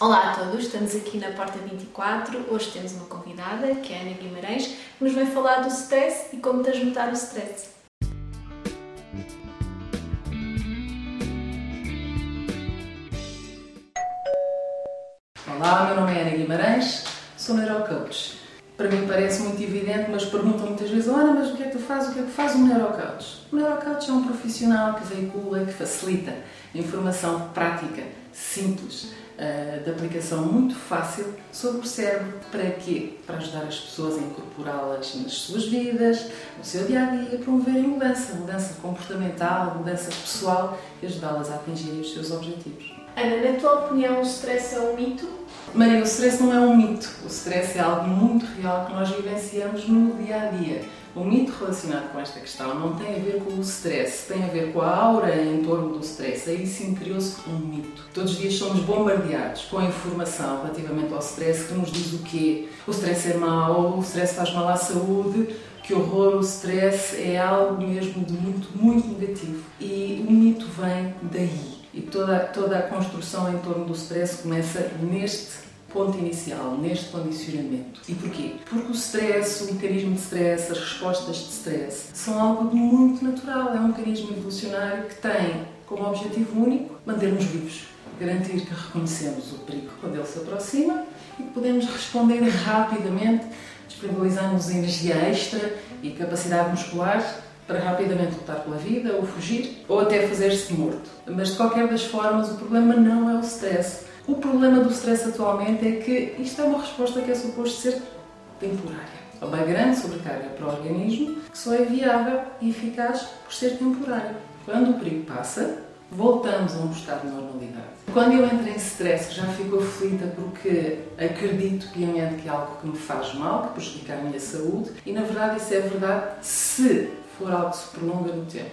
Olá a todos, estamos aqui na Porta 24. Hoje temos uma convidada, que é a Ana Guimarães, que nos vai falar do stress e como transmutar o stress. Olá, meu nome é Ana Guimarães, sou neurocoach. Para mim parece muito evidente, mas perguntam muitas vezes, Ana, mas o que é que tu fazes? O que é que faz um neurocoach? O neurocoach é um profissional que veicula, que facilita informação prática, simples, uh, de aplicação muito fácil sobre o cérebro. Para quê? Para ajudar as pessoas a incorporá-las nas suas vidas, no seu dia a dia, promoverem mudança, mudança comportamental, mudança pessoal e ajudá-las a atingirem os seus objetivos. Ana, na tua opinião, o stress é um mito? Maria, o stress não é um mito. O stress é algo muito real que nós vivenciamos no dia a dia. O mito relacionado com esta questão não tem a ver com o stress, tem a ver com a aura em torno do stress. Aí sim criou-se um mito. Todos os dias somos bombardeados com a informação relativamente ao stress que nos diz o quê? O stress é mau, o stress faz mal à saúde, que horror, o stress é algo mesmo de muito, muito negativo. E o mito vem daí. E toda, toda a construção em torno do stress começa neste ponto inicial, neste condicionamento. E porquê? Porque o stress, o mecanismo de stress, as respostas de stress, são algo muito natural. É um mecanismo evolucionário que tem como objetivo único manter-nos vivos, garantir que reconhecemos o perigo quando ele se aproxima e que podemos responder rapidamente, disponibilizando-nos energia extra e capacidade muscular para rapidamente lutar pela vida, ou fugir, ou até fazer-se morto. Mas de qualquer das formas, o problema não é o stress. O problema do stress atualmente é que isto é uma resposta que é suposto ser temporária. É uma grande sobrecarga para o organismo que só é viável e eficaz por ser temporária. Quando o perigo passa, voltamos a um estado de normalidade. Quando eu entro em stress, já fico aflita porque acredito piamente que é algo que me faz mal, que prejudica a minha saúde, e na verdade isso é verdade se for algo que se prolonga no tempo.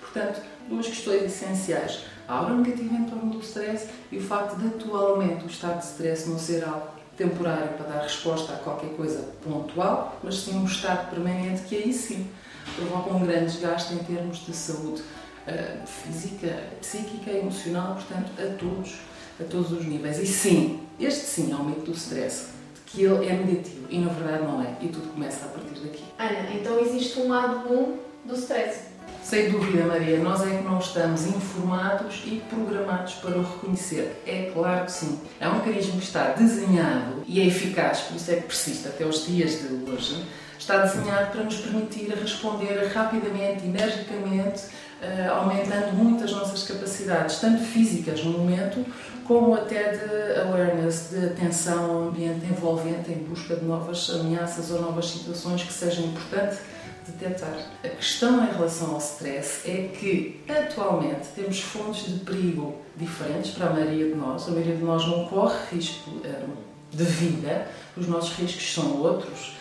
Portanto, duas questões essenciais. A aura negativa em torno do stress e o facto de atualmente o estado de stress não ser algo temporário para dar resposta a qualquer coisa pontual, mas sim um estado permanente que aí sim provoca um grande desgaste em termos de saúde uh, física, psíquica emocional, portanto, a todos, a todos os níveis. E sim, este sim é o do stress que ele é negativo e na verdade não é. E tudo começa a partir daqui. Ana, então existe um lado bom do stress? Sem dúvida, Maria, nós é que não estamos informados e programados para o reconhecer. É claro que sim. É um mecanismo que está desenhado e é eficaz, por isso é que persiste até os dias de hoje. Está desenhado para nos permitir responder rapidamente, energicamente, uh, aumentando muito as nossas capacidades, tanto físicas no momento, como até de awareness, de atenção ao ambiente envolvente em busca de novas ameaças ou novas situações que sejam importantes detectar. A questão em relação ao stress é que atualmente temos fontes de perigo diferentes para a maioria de nós. A maioria de nós não corre risco um, de vida, os nossos riscos são outros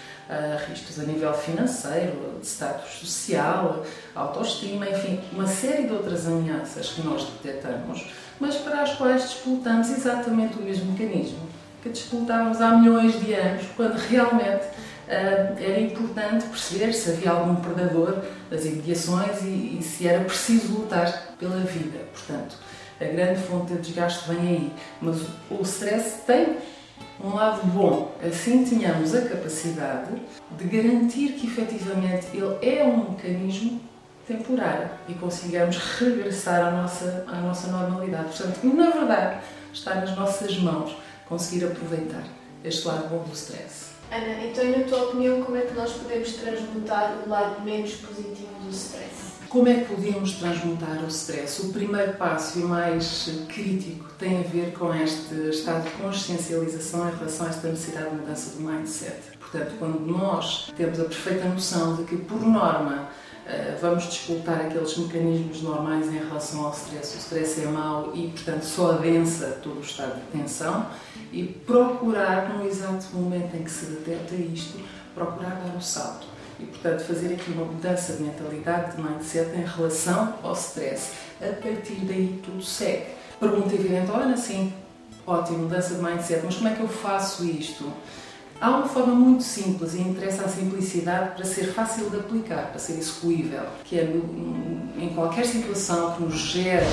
riscos a nível financeiro, de status social, autoestima, enfim, uma série de outras ameaças que nós detectamos, mas para as quais disputamos exatamente o mesmo mecanismo que disputávamos há milhões de anos, quando realmente uh, era importante perceber se havia algum predador das imediações e, e se era preciso lutar pela vida. Portanto, a grande fonte de desgaste vem aí. Mas o stress tem um lado bom, assim tenhamos a capacidade de garantir que efetivamente ele é um mecanismo temporário e consigamos regressar à nossa, à nossa normalidade. Portanto, na verdade, está nas nossas mãos conseguir aproveitar este lado bom do stress. Ana, então, na tua opinião, como é que nós podemos transmutar o lado menos positivo do stress? Como é que podemos transmutar o stress? O primeiro passo e o mais crítico tem a ver com este estado de consciencialização em relação a esta necessidade de mudança do mindset. Portanto, quando nós temos a perfeita noção de que, por norma, vamos disputar aqueles mecanismos normais em relação ao stress. O stress é mau e, portanto, só adensa todo o estado de tensão e procurar, no exato momento em que se detecta isto, procurar dar o salto e, portanto, fazer aqui uma mudança de mentalidade, de mindset em relação ao stress. A partir daí tudo segue. Pergunta evidente, olha, sim, ótimo, mudança de mindset, mas como é que eu faço isto? Há uma forma muito simples e interessa a simplicidade para ser fácil de aplicar, para ser execuível, que é em qualquer situação que nos gere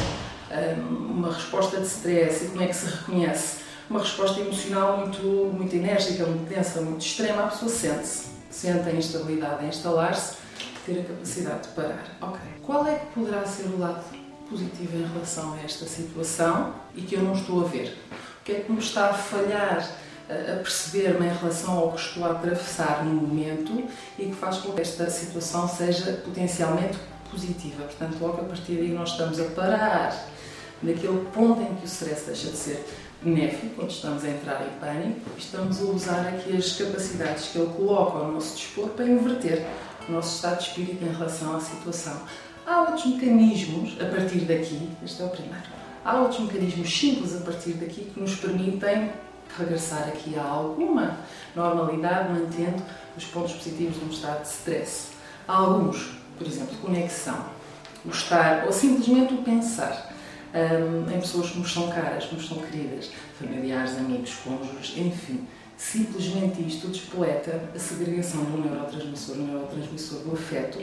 hum, uma resposta de stress e como é que se reconhece uma resposta emocional muito, muito enérgica, muito densa, muito extrema, a pessoa sente-se, sente a instabilidade a instalar-se, ter a capacidade de parar. Ok, qual é que poderá ser o lado positivo em relação a esta situação e que eu não estou a ver? O que é que me está a falhar a perceber-me em relação ao que estou a atravessar no momento e que faz com que esta situação seja potencialmente positiva. Portanto, logo a partir daí nós estamos a parar naquele ponto em que o stress deixa de ser benéfico, quando estamos a entrar em pânico, estamos a usar aqui as capacidades que ele coloca ao nosso dispor para inverter o nosso estado de espírito em relação à situação. Há outros mecanismos a partir daqui, este é o primeiro, há outros mecanismos simples a partir daqui que nos permitem regressar aqui a alguma normalidade, mantendo os pontos positivos de um estado de stress. Há alguns, por exemplo, conexão, o estar ou simplesmente o pensar um, em pessoas que nos são caras, que nos são queridas, familiares, amigos, cônjuges, enfim. Simplesmente isto despoleta a segregação do neurotransmissor, o neurotransmissor do afeto,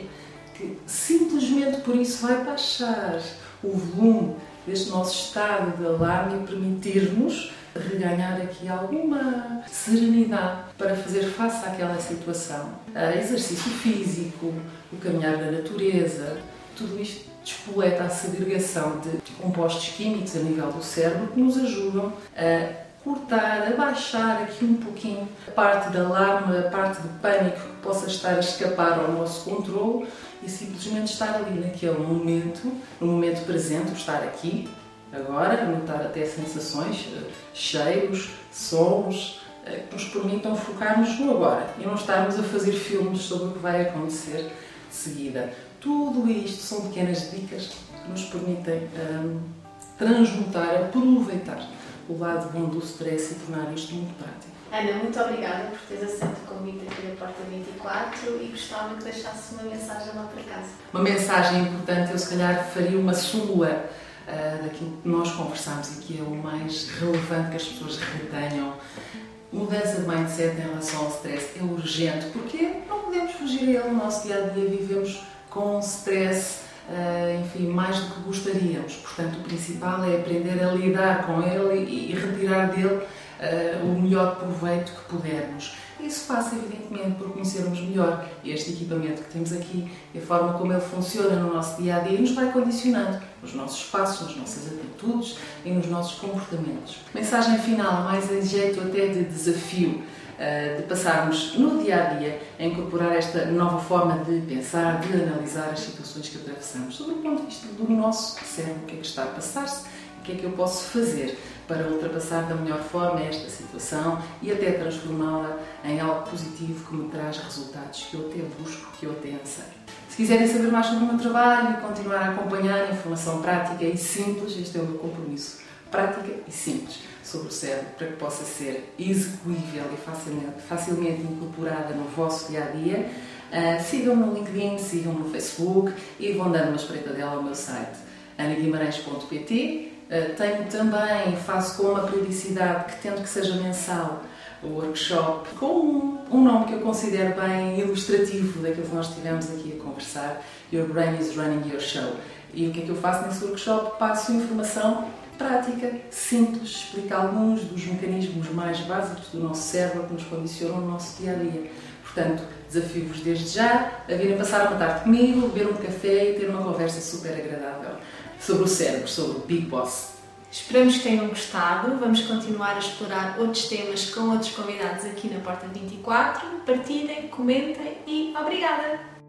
que simplesmente por isso vai baixar o volume deste nosso estado de alarme e permitir-nos reganhar aqui alguma serenidade para fazer face àquela situação. Uh, exercício físico, o caminhar da natureza, tudo isto despoleta a segregação de compostos químicos a nível do cérebro que nos ajudam a cortar, a baixar aqui um pouquinho a parte de alarme, a parte de pânico que possa estar a escapar ao nosso controle e simplesmente estar ali naquele momento, no momento presente, estar aqui, agora, notar até sensações, cheiros, sons, eh, que nos permitam focar-nos no agora e não estarmos a fazer filmes sobre o que vai acontecer de seguida. Tudo isto são pequenas dicas que nos permitem um, transmutar, aproveitar o lado bom do stress e tornar isto muito prático. Ana, muito obrigada por teres aceito o convite aqui da Porta 24 e gostava que deixasse uma mensagem lá para casa. Uma mensagem importante, eu se calhar faria uma sua uh, daquilo que nós conversamos e que é o mais relevante que as pessoas retenham. Mudança de mindset em relação ao stress é urgente porque não podemos fugir a ele no nosso dia a dia, vivemos com stress, uh, enfim, mais do que gostaríamos. Portanto, o principal é aprender a lidar com ele e retirar dele uh, o melhor proveito que pudermos. Isso passa, evidentemente, por conhecermos melhor este equipamento que temos aqui e a forma como ele funciona no nosso dia a dia e nos vai condicionando nos nossos passos, nas nossas atitudes e nos nossos comportamentos. Mensagem final, mais em jeito até de desafio eh, de passarmos no dia a dia a incorporar esta nova forma de pensar, de analisar as situações que atravessamos, sobre o ponto de vista do nosso cérebro, o que é que está a passar-se, o que é que eu posso fazer para ultrapassar da melhor forma esta situação e até transformá-la em algo positivo que me traz resultados que eu até busco, que eu até anseio. Se quiserem saber mais sobre o meu trabalho e continuar a acompanhar informação prática e simples, este é o meu compromisso. Prática e simples sobre o cérebro para que possa ser execuível e facilmente, facilmente incorporada no vosso dia a dia. Uh, sigam-me no LinkedIn, sigam-me no Facebook e vão dando uma espreitadela ao meu site anaguimarães.pt. Ah, tenho também, faço com uma periodicidade que tento que seja mensal, o workshop com um, nome que eu considero bem ilustrativo daquilo que nós estivemos aqui a conversar, Your Brain is Running Your Show. E o que é que eu faço nesse workshop? Passo informação prática, simples, explica alguns dos mecanismos mais básicos do nosso cérebro que nos condicionam no nosso dia a dia. Portanto, desafio-vos desde já a virem passar uma tarde comigo, beber um café e ter uma conversa super agradável sobre o cérebro, sobre o Big Boss. Esperamos que tenham gostado. Vamos continuar a explorar outros temas com outros convidados aqui na Porta 24. Partilhem, comentem e obrigada!